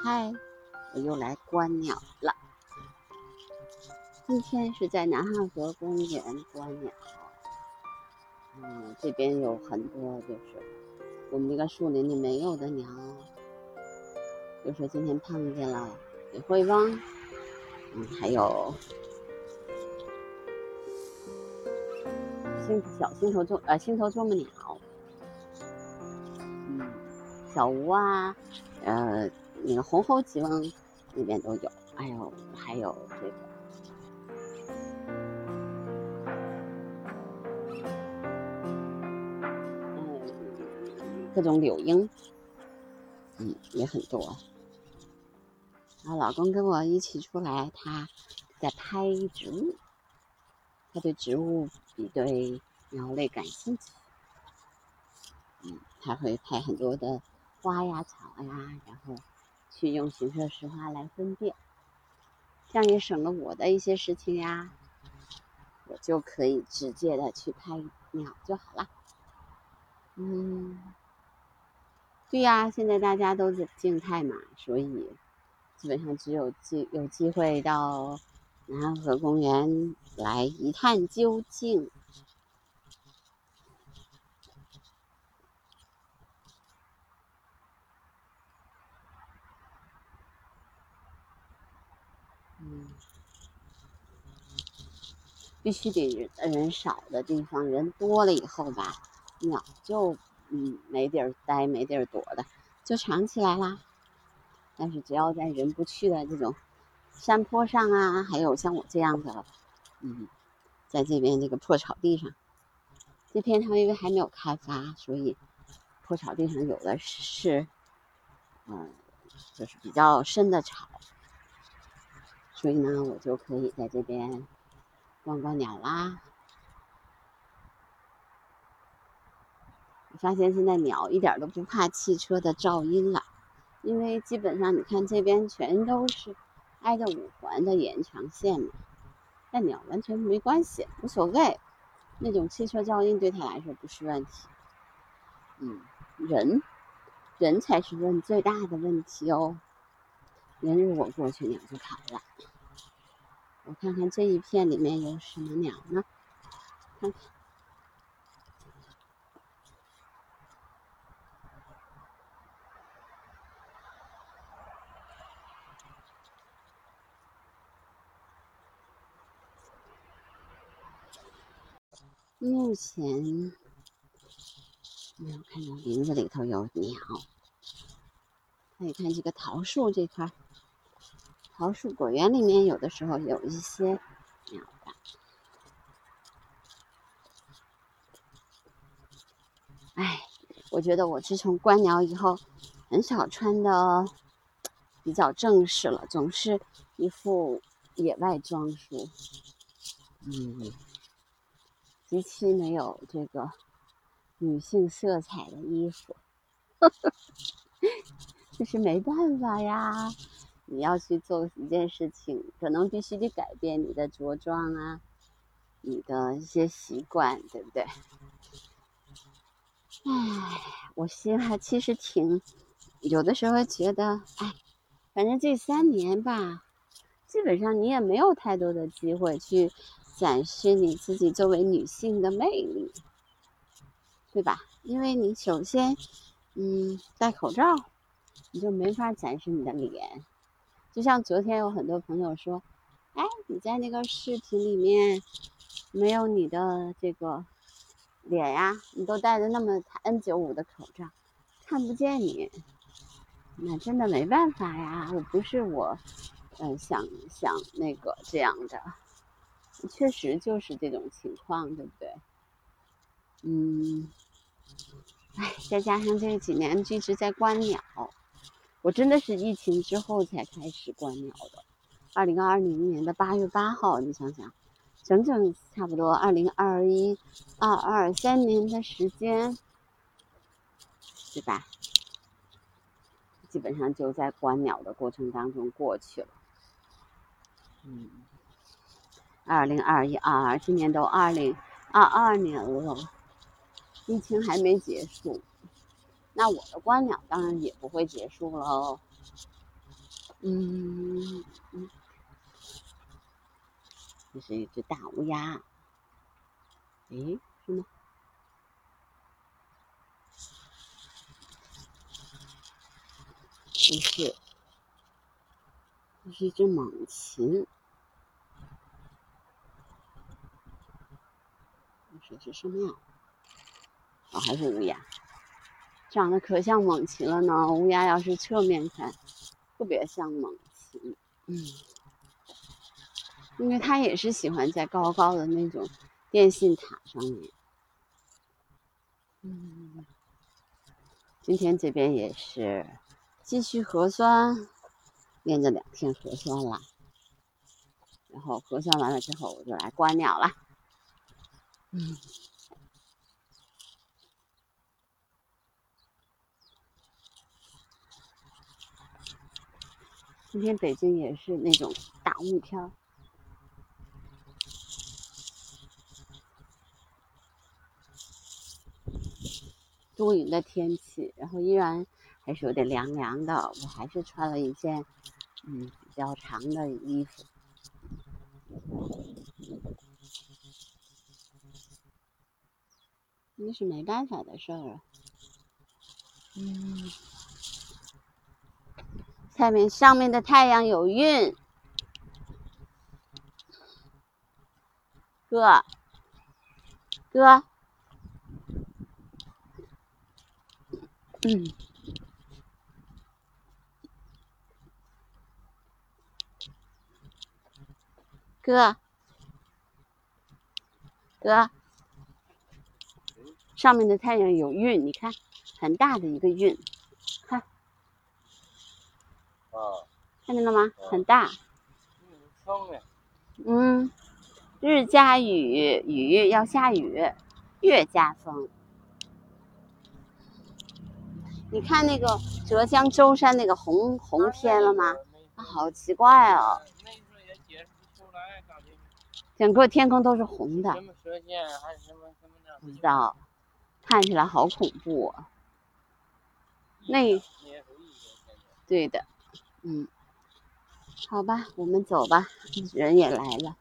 嗨，我又来观鸟了。今天是在南汉河公园观鸟。嗯，这边有很多就是我们这个树林里没有的鸟，比如说今天碰见了北灰翁，嗯，还有星小星头啄呃星头啄木鸟，嗯，小吴啊，呃。那个红喉吉翁里面都有，还有还有这个，各种柳莺，嗯，也很多。然后老公跟我一起出来，他在拍植物，他对植物比对鸟类感兴趣，嗯，他会拍很多的花呀、草呀，然后。去用行车实花来分辨，这样也省了我的一些事情呀，我就可以直接的去拍鸟就好了。嗯，对呀，现在大家都是静态嘛，所以基本上只有机有机会到南河公园来一探究竟。必须得人少的地方，人多了以后吧，鸟就嗯没地儿待，没地儿躲的，就藏起来啦。但是只要在人不去的这种山坡上啊，还有像我这样的，嗯，在这边这个破草地上，这片它因为还没有开发，所以破草地上有的是，嗯，就是比较深的草。所以呢，我就可以在这边观观鸟啦。我发现现在鸟一点都不怕汽车的噪音了，因为基本上你看这边全都是挨着五环的延长线嘛，但鸟完全没关系，无所谓，那种汽车噪音对它来说不是问题。嗯，人，人才是问最大的问题哦。人如果过去，鸟就跑了。我看看这一片里面有什么鸟呢？看看，目前没有看到林子里头有鸟。看一看这个桃树这块，桃树果园里面有的时候有一些鸟的。哎，我觉得我自从观鸟以后，很少穿的比较正式了，总是一副野外装束，嗯，极其没有这个女性色彩的衣服。这是没办法呀，你要去做一件事情，可能必须得改变你的着装啊，你的一些习惯，对不对？唉，我心还其实挺，有的时候觉得，哎，反正这三年吧，基本上你也没有太多的机会去展示你自己作为女性的魅力，对吧？因为你首先，嗯，戴口罩。你就没法展示你的脸，就像昨天有很多朋友说：“哎，你在那个视频里面没有你的这个脸呀，你都戴着那么 N 九五的口罩，看不见你。”那真的没办法呀，我不是我，嗯，想想那个这样的，确实就是这种情况，对不对？嗯，哎，再加上这几年一直在观鸟。我真的是疫情之后才开始观鸟的，二零二零年的八月八号，你想想，整整差不多二零二一、二二三年的时间，对吧？基本上就在观鸟的过程当中过去了。嗯，二零二一、二二，今年都二零二二年了，疫情还没结束。那我的观鸟当然也不会结束喽。嗯嗯，这是一只大乌鸦。诶，是吗？不是，这是一只猛禽。这是什么呀？哦，还是乌鸦，长得可像猛禽了呢。乌鸦要是侧面看，特别像猛禽。嗯，因为它也是喜欢在高高的那种电信塔上面。嗯，今天这边也是继续核酸，连着两天核酸了。然后核酸完了之后，我就来观鸟了。嗯，今天北京也是那种大雾天，多云的天气，然后依然还是有点凉凉的，我还是穿了一件嗯比较长的衣服。那是没办法的事儿啊。嗯，下面上面的太阳有孕，哥，哥，嗯，哥，哥。上面的太阳有晕，你看，很大的一个晕，啊，看见了吗？很大。嗯，日加雨，雨要下雨，月加风。你看那个浙江舟山那个红红天了吗？好奇怪哦。整个天空都是红的。不知道。看起来好恐怖啊！那，对的，嗯，好吧，我们走吧，人也来了。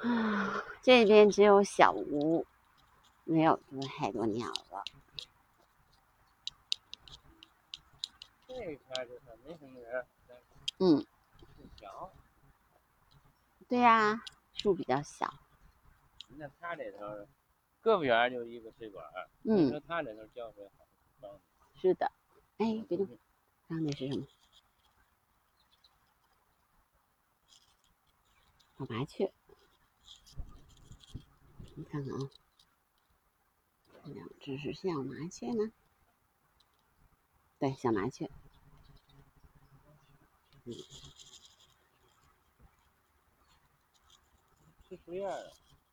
啊，这边只有小屋，没有太多鸟了。这片就是没什么人。嗯。对呀，树比较小。那他这头，个边就一个水管嗯，你说他这头浇水好，是的，哎，别动，刚那是什么？小麻雀，你看看啊，两只是小麻雀呢，对，小麻雀，嗯。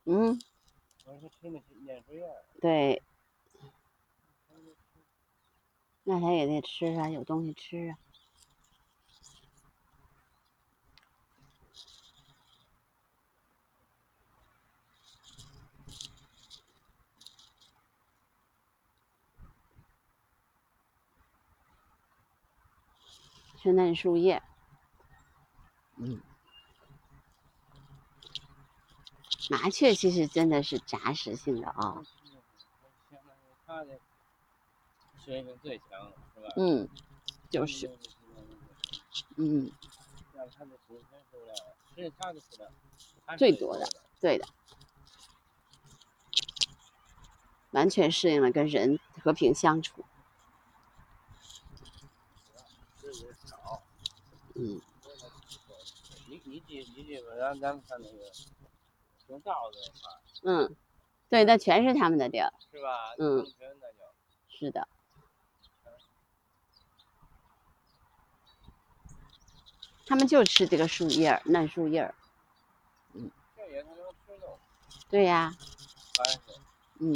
嗯，对，那它也得吃啊，有东西吃啊。吃嫩树叶，嗯。麻雀其实真的是杂食性的啊。它的适应最强，是吧？嗯，就是。嗯。让它的生存数量，是它的数量最多的，对的。完全适应了跟人和平相处。嗯。你你记你记不？咱咱们看那个。种稻子那块嗯，对，那全是他们的地儿，是吧？嗯，是的。他们就吃这个树叶嫩树叶嗯。这也能吃肉。对呀。嗯。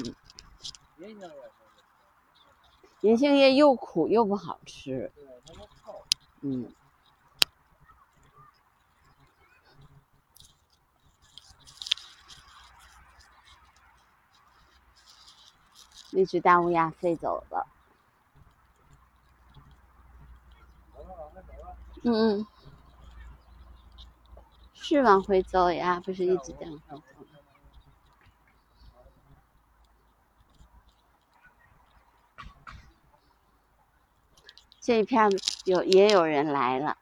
银杏叶又苦又不好吃。嗯。那只大乌鸦飞走了，嗯嗯，是往回走呀，不是一直在往回走。这一片有也有人来了，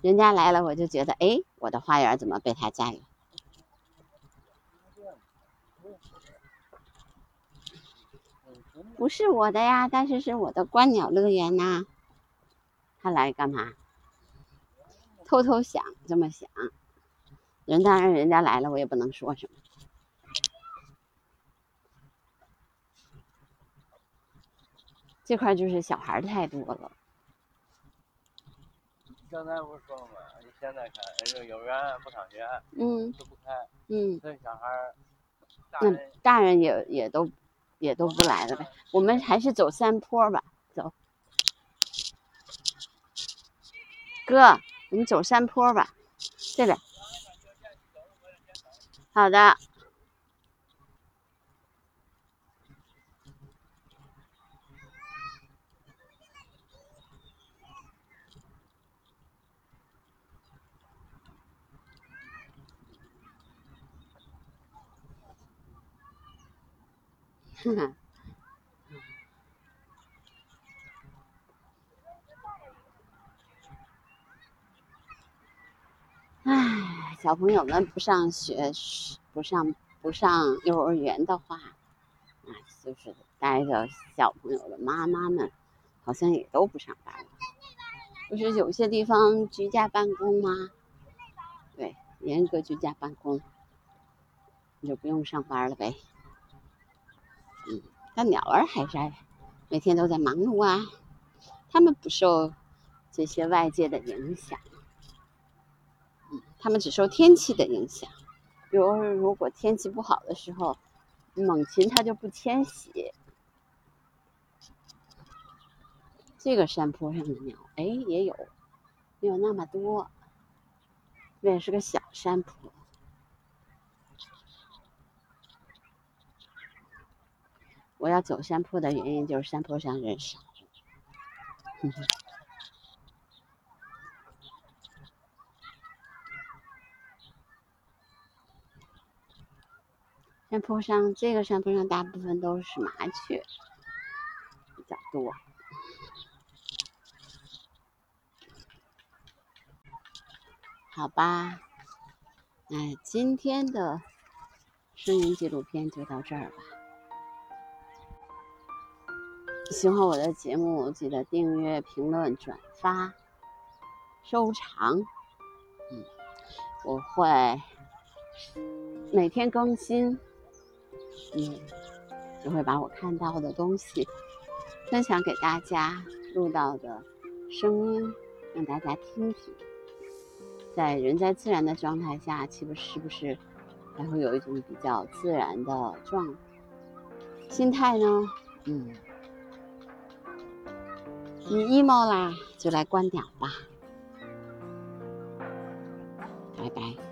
人家来了，我就觉得，哎，我的花园怎么被他占了？不是我的呀，但是是我的观鸟乐园呐。他来干嘛？偷偷想这么想，人当然人家来了，我也不能说什么。这块就是小孩太多了。刚才不是说了吗？你现在看，这个幼儿园不上学，嗯，都不开，嗯，这小孩，那大人也也都。也都不来了呗，我们还是走山坡吧，走。哥，我们走山坡吧，这边。好的。唉，小朋友们不上学，不上不上幼儿园的话，啊，就是带着小朋友的妈妈们，好像也都不上班了。不是有些地方居家办公吗？对，严格居家办公，你就不用上班了呗。嗯。但鸟儿还在，每天都在忙碌啊。它们不受这些外界的影响，它们只受天气的影响。比如，如果天气不好的时候，猛禽它就不迁徙。这个山坡上的鸟，哎，也有，没有那么多，那也是个小山坡。我要走山坡的原因就是山坡上人少。山坡上，这个山坡上大部分都是麻雀，比较多。好吧，那今天的声音纪录片就到这儿吧。喜欢我的节目，记得订阅、评论、转发、收藏。嗯，我会每天更新。嗯，就会把我看到的东西分享给大家，录到的声音让大家听听。在人在自然的状态下，岂不是不是还会有一种比较自然的状态心态呢？嗯。你 emo 啦，就来观鸟吧，拜拜。